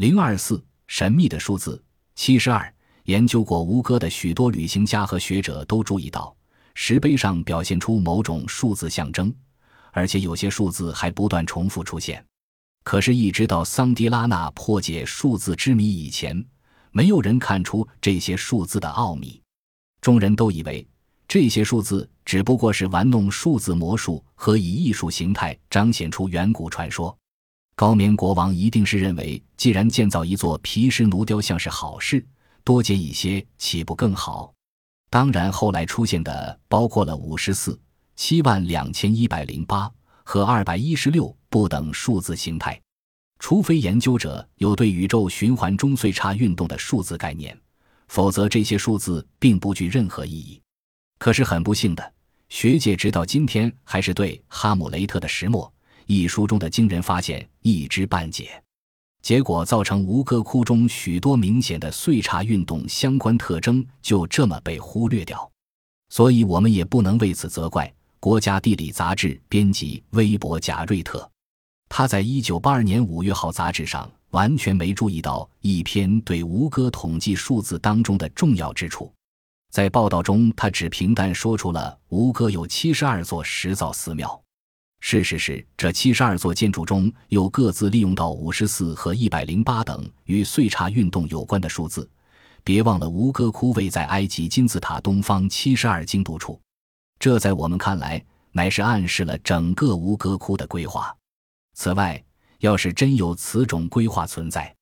零二四，神秘的数字七十二。研究过吴哥的许多旅行家和学者都注意到，石碑上表现出某种数字象征，而且有些数字还不断重复出现。可是，一直到桑迪拉纳破解数字之谜以前，没有人看出这些数字的奥秘。众人都以为这些数字只不过是玩弄数字魔术和以艺术形态彰显出远古传说。高棉国王一定是认为，既然建造一座皮石奴雕像是好事，多建一些岂不更好？当然，后来出现的包括了五十四、七万两千一百零八和二百一十六不等数字形态。除非研究者有对宇宙循环中岁差运动的数字概念，否则这些数字并不具任何意义。可是很不幸的，学界直到今天还是对《哈姆雷特的石墨》一书中的惊人发现一知半解，结果造成吴哥窟中许多明显的碎茶运动相关特征就这么被忽略掉。所以我们也不能为此责怪《国家地理》杂志编辑微博贾瑞特。他在一九八二年五月号杂志上完全没注意到一篇对吴哥统计数字当中的重要之处，在报道中，他只平淡说出了吴哥有七十二座石造寺庙。事实是，这七十二座建筑中又各自利用到五十四和一百零八等与岁差运动有关的数字。别忘了，吴哥窟位在埃及金字塔东方七十二经度处，这在我们看来乃是暗示了整个吴哥窟的规划。此外，要是真有此种规划存在，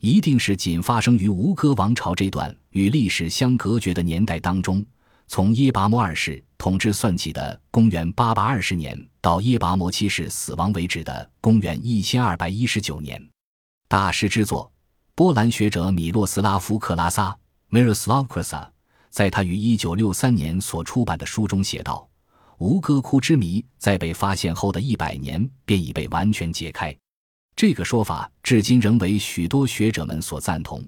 一定是仅发生于吴哥王朝这段与历史相隔绝的年代当中。从耶拔摩二世统治算起的公元八百二十年，到耶拔摩七世死亡为止的公元一千二百一十九年。大师之作，波兰学者米洛斯拉夫·克拉萨 （Miroslav Krasa） 在他于一九六三年所出版的书中写道。吴哥窟之谜在被发现后的一百年便已被完全解开，这个说法至今仍为许多学者们所赞同，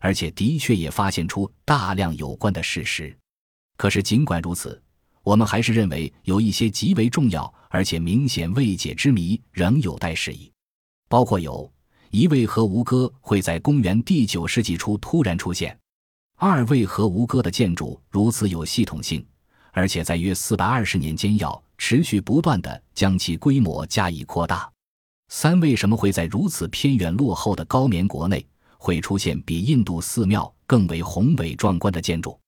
而且的确也发现出大量有关的事实。可是尽管如此，我们还是认为有一些极为重要而且明显未解之谜仍有待释疑，包括有一为何吴哥会在公元第九世纪初突然出现，二为何吴哥的建筑如此有系统性。而且在约四百二十年间，要持续不断的将其规模加以扩大。三，为什么会在如此偏远落后的高棉国内会出现比印度寺庙更为宏伟壮观的建筑？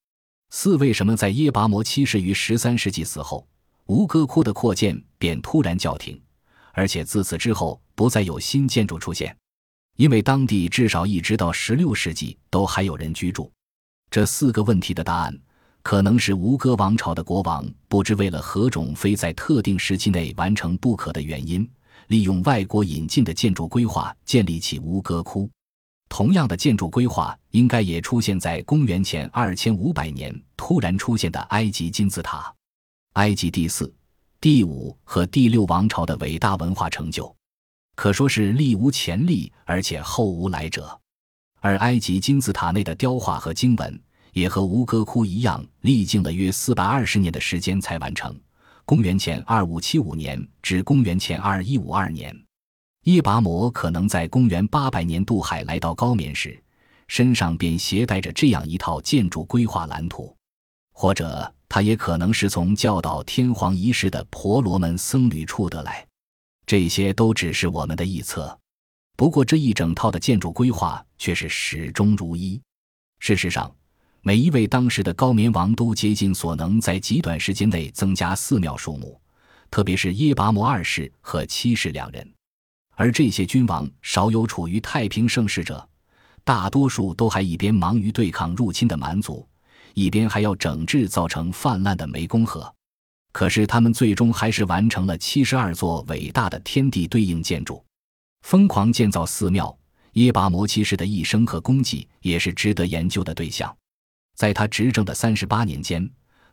四，为什么在耶拔摩七世于十三世纪死后，吴哥窟的扩建便突然叫停，而且自此之后不再有新建筑出现？因为当地至少一直到十六世纪都还有人居住。这四个问题的答案。可能是吴哥王朝的国王不知为了何种非在特定时期内完成不可的原因，利用外国引进的建筑规划建立起吴哥窟。同样的建筑规划应该也出现在公元前二千五百年突然出现的埃及金字塔。埃及第四、第五和第六王朝的伟大文化成就，可说是历无前例，而且后无来者。而埃及金字塔内的雕画和经文。也和吴哥窟一样，历经了约四百二十年的时间才完成。公元前二五七五年至公元前二一五二年，耶拔摩可能在公元八百年渡海来到高棉时，身上便携带着这样一套建筑规划蓝图，或者他也可能是从教导天皇仪式的婆罗门僧侣处得来。这些都只是我们的臆测。不过这一整套的建筑规划却是始终如一。事实上。每一位当时的高棉王都竭尽所能，在极短时间内增加寺庙数目，特别是耶拔摩二世和七世两人。而这些君王少有处于太平盛世者，大多数都还一边忙于对抗入侵的蛮族，一边还要整治造成泛滥的湄公河。可是他们最终还是完成了七十二座伟大的天地对应建筑，疯狂建造寺庙。耶拔摩七世的一生和功绩也是值得研究的对象。在他执政的三十八年间，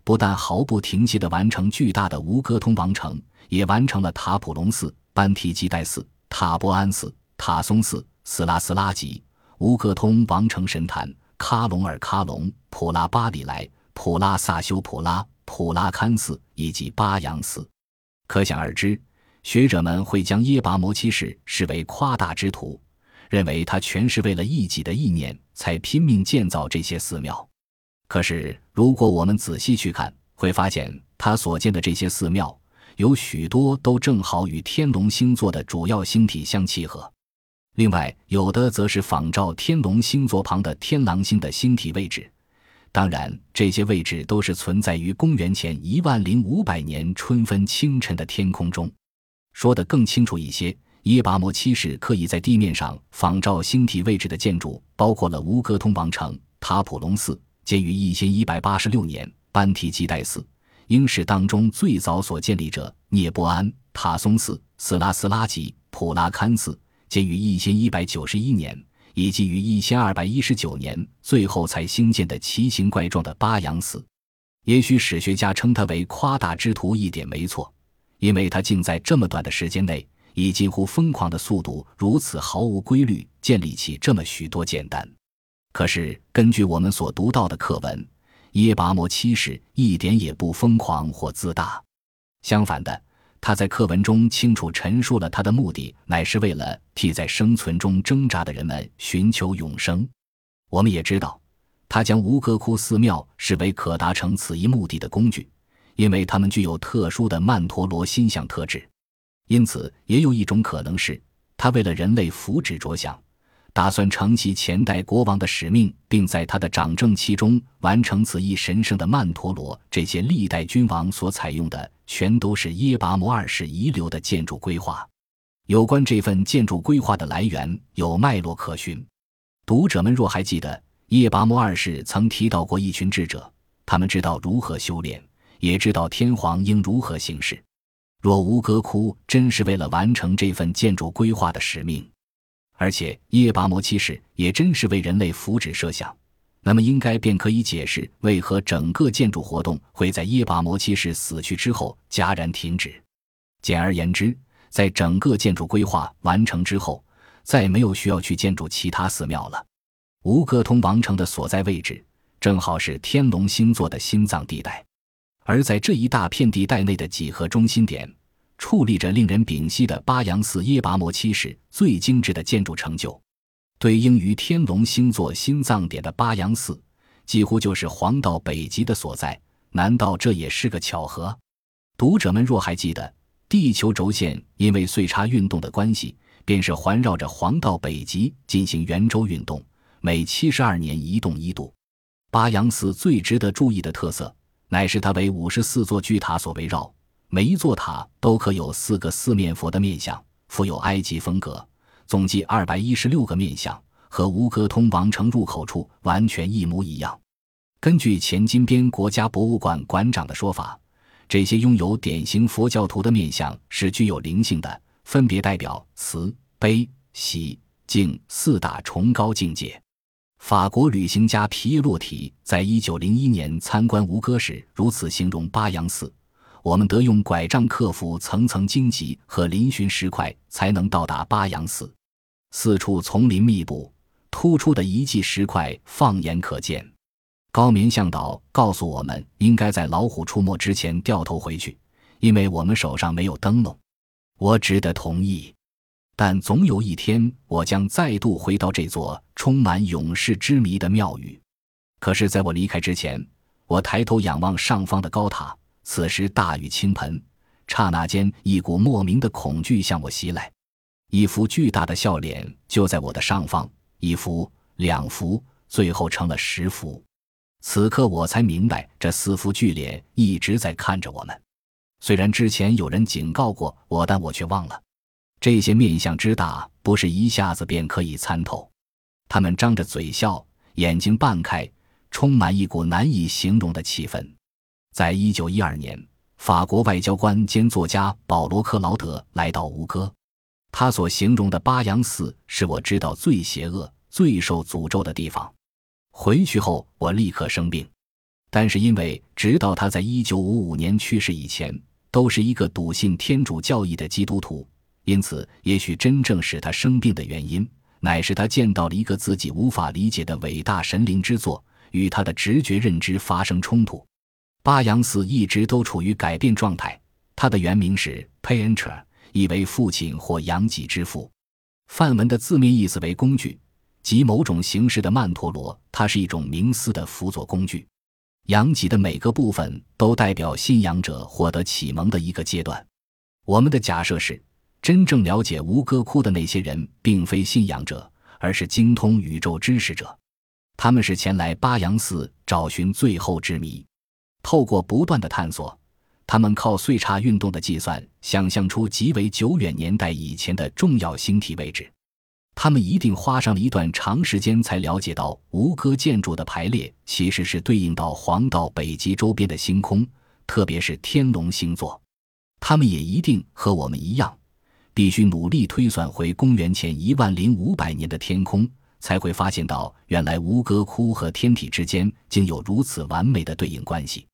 不但毫不停歇地完成巨大的吴哥通王城，也完成了塔普隆寺、班提基代寺、塔波安寺、塔松寺、斯拉斯拉吉、吴哥通王城神坛、喀隆尔喀隆、普拉巴里莱、普拉萨修普拉、普拉堪寺以及巴扬寺。可想而知，学者们会将耶拔摩七世视为夸大之徒，认为他全是为了一己的意念才拼命建造这些寺庙。可是，如果我们仔细去看，会发现他所建的这些寺庙有许多都正好与天龙星座的主要星体相契合。另外，有的则是仿照天龙星座旁的天狼星的星体位置。当然，这些位置都是存在于公元前一万零五百年春分清晨的天空中。说得更清楚一些，耶拔摩七世刻意在地面上仿照星体位置的建筑，包括了吴哥通王城、塔普隆寺，建于一千一百八十六年；班提基代寺，应是当中最早所建立者；聂波安、塔松寺、斯拉斯拉吉、普拉堪寺，建于一千一百九十一年。以及于一千二百一十九年最后才兴建的奇形怪状的巴扬寺，也许史学家称它为夸大之徒一点没错，因为它竟在这么短的时间内，以近乎疯狂的速度，如此毫无规律建立起这么许多简单。可是根据我们所读到的课文，耶拔摩七世一点也不疯狂或自大，相反的。他在课文中清楚陈述了他的目的，乃是为了替在生存中挣扎的人们寻求永生。我们也知道，他将吴哥窟寺庙视为可达成此一目的的工具，因为他们具有特殊的曼陀罗心象特质。因此，也有一种可能是，他为了人类福祉着想。打算承袭前代国王的使命，并在他的掌政期中完成此一神圣的曼陀罗。这些历代君王所采用的，全都是耶拔摩二世遗留的建筑规划。有关这份建筑规划的来源，有脉络可循。读者们若还记得，耶拔摩二世曾提到过一群智者，他们知道如何修炼，也知道天皇应如何行事。若吴哥窟真是为了完成这份建筑规划的使命，而且耶拔摩七世也真是为人类福祉设想，那么应该便可以解释为何整个建筑活动会在耶拔摩七世死去之后戛然停止。简而言之，在整个建筑规划完成之后，再没有需要去建筑其他寺庙了。吴哥通王城的所在位置正好是天龙星座的心脏地带，而在这一大片地带内的几何中心点。矗立着令人屏息的巴扬寺耶跋摩七世最精致的建筑成就，对应于天龙星座心脏点的巴扬寺，几乎就是黄道北极的所在。难道这也是个巧合？读者们若还记得，地球轴线因为岁差运动的关系，便是环绕着黄道北极进行圆周运动，每七十二年移动一度。巴扬寺最值得注意的特色，乃是它为五十四座巨塔所围绕。每一座塔都刻有四个四面佛的面相，富有埃及风格，总计二百一十六个面相，和吴哥通王城入口处完全一模一样。根据前金边国家博物馆馆长的说法，这些拥有典型佛教徒的面相是具有灵性的，分别代表慈悲、喜、敬四大崇高境界。法国旅行家皮耶洛提在一九零一年参观吴哥时，如此形容巴扬寺。我们得用拐杖克服层层荆棘和嶙峋石块，才能到达巴扬寺。四处丛林密布，突出的遗迹石块放眼可见。高棉向导告诉我们，应该在老虎出没之前掉头回去，因为我们手上没有灯笼。我只得同意。但总有一天，我将再度回到这座充满勇士之谜的庙宇。可是，在我离开之前，我抬头仰望上方的高塔。此时大雨倾盆，刹那间一股莫名的恐惧向我袭来，一幅巨大的笑脸就在我的上方，一幅、两幅，最后成了十幅。此刻我才明白，这四幅巨脸一直在看着我们。虽然之前有人警告过我，但我却忘了。这些面相之大，不是一下子便可以参透。他们张着嘴笑，眼睛半开，充满一股难以形容的气氛。在一九一二年，法国外交官兼作家保罗·克劳德来到吴哥，他所形容的巴扬寺是我知道最邪恶、最受诅咒的地方。回去后，我立刻生病，但是因为直到他在一九五五年去世以前，都是一个笃信天主教义的基督徒，因此，也许真正使他生病的原因，乃是他见到了一个自己无法理解的伟大神灵之作，与他的直觉认知发生冲突。巴扬寺一直都处于改变状态。它的原名是 p a y e n t r 意为父亲或养己之父。梵文的字面意思为工具，即某种形式的曼陀罗，它是一种冥思的辅佐工具。阳极的每个部分都代表信仰者获得启蒙的一个阶段。我们的假设是，真正了解吴哥窟的那些人，并非信仰者，而是精通宇宙知识者。他们是前来巴扬寺找寻最后之谜。透过不断的探索，他们靠岁差运动的计算，想象出极为久远年代以前的重要星体位置。他们一定花上了一段长时间才了解到，吴哥建筑的排列其实是对应到黄道北极周边的星空，特别是天龙星座。他们也一定和我们一样，必须努力推算回公元前一万零五百年的天空，才会发现到原来吴哥窟和天体之间竟有如此完美的对应关系。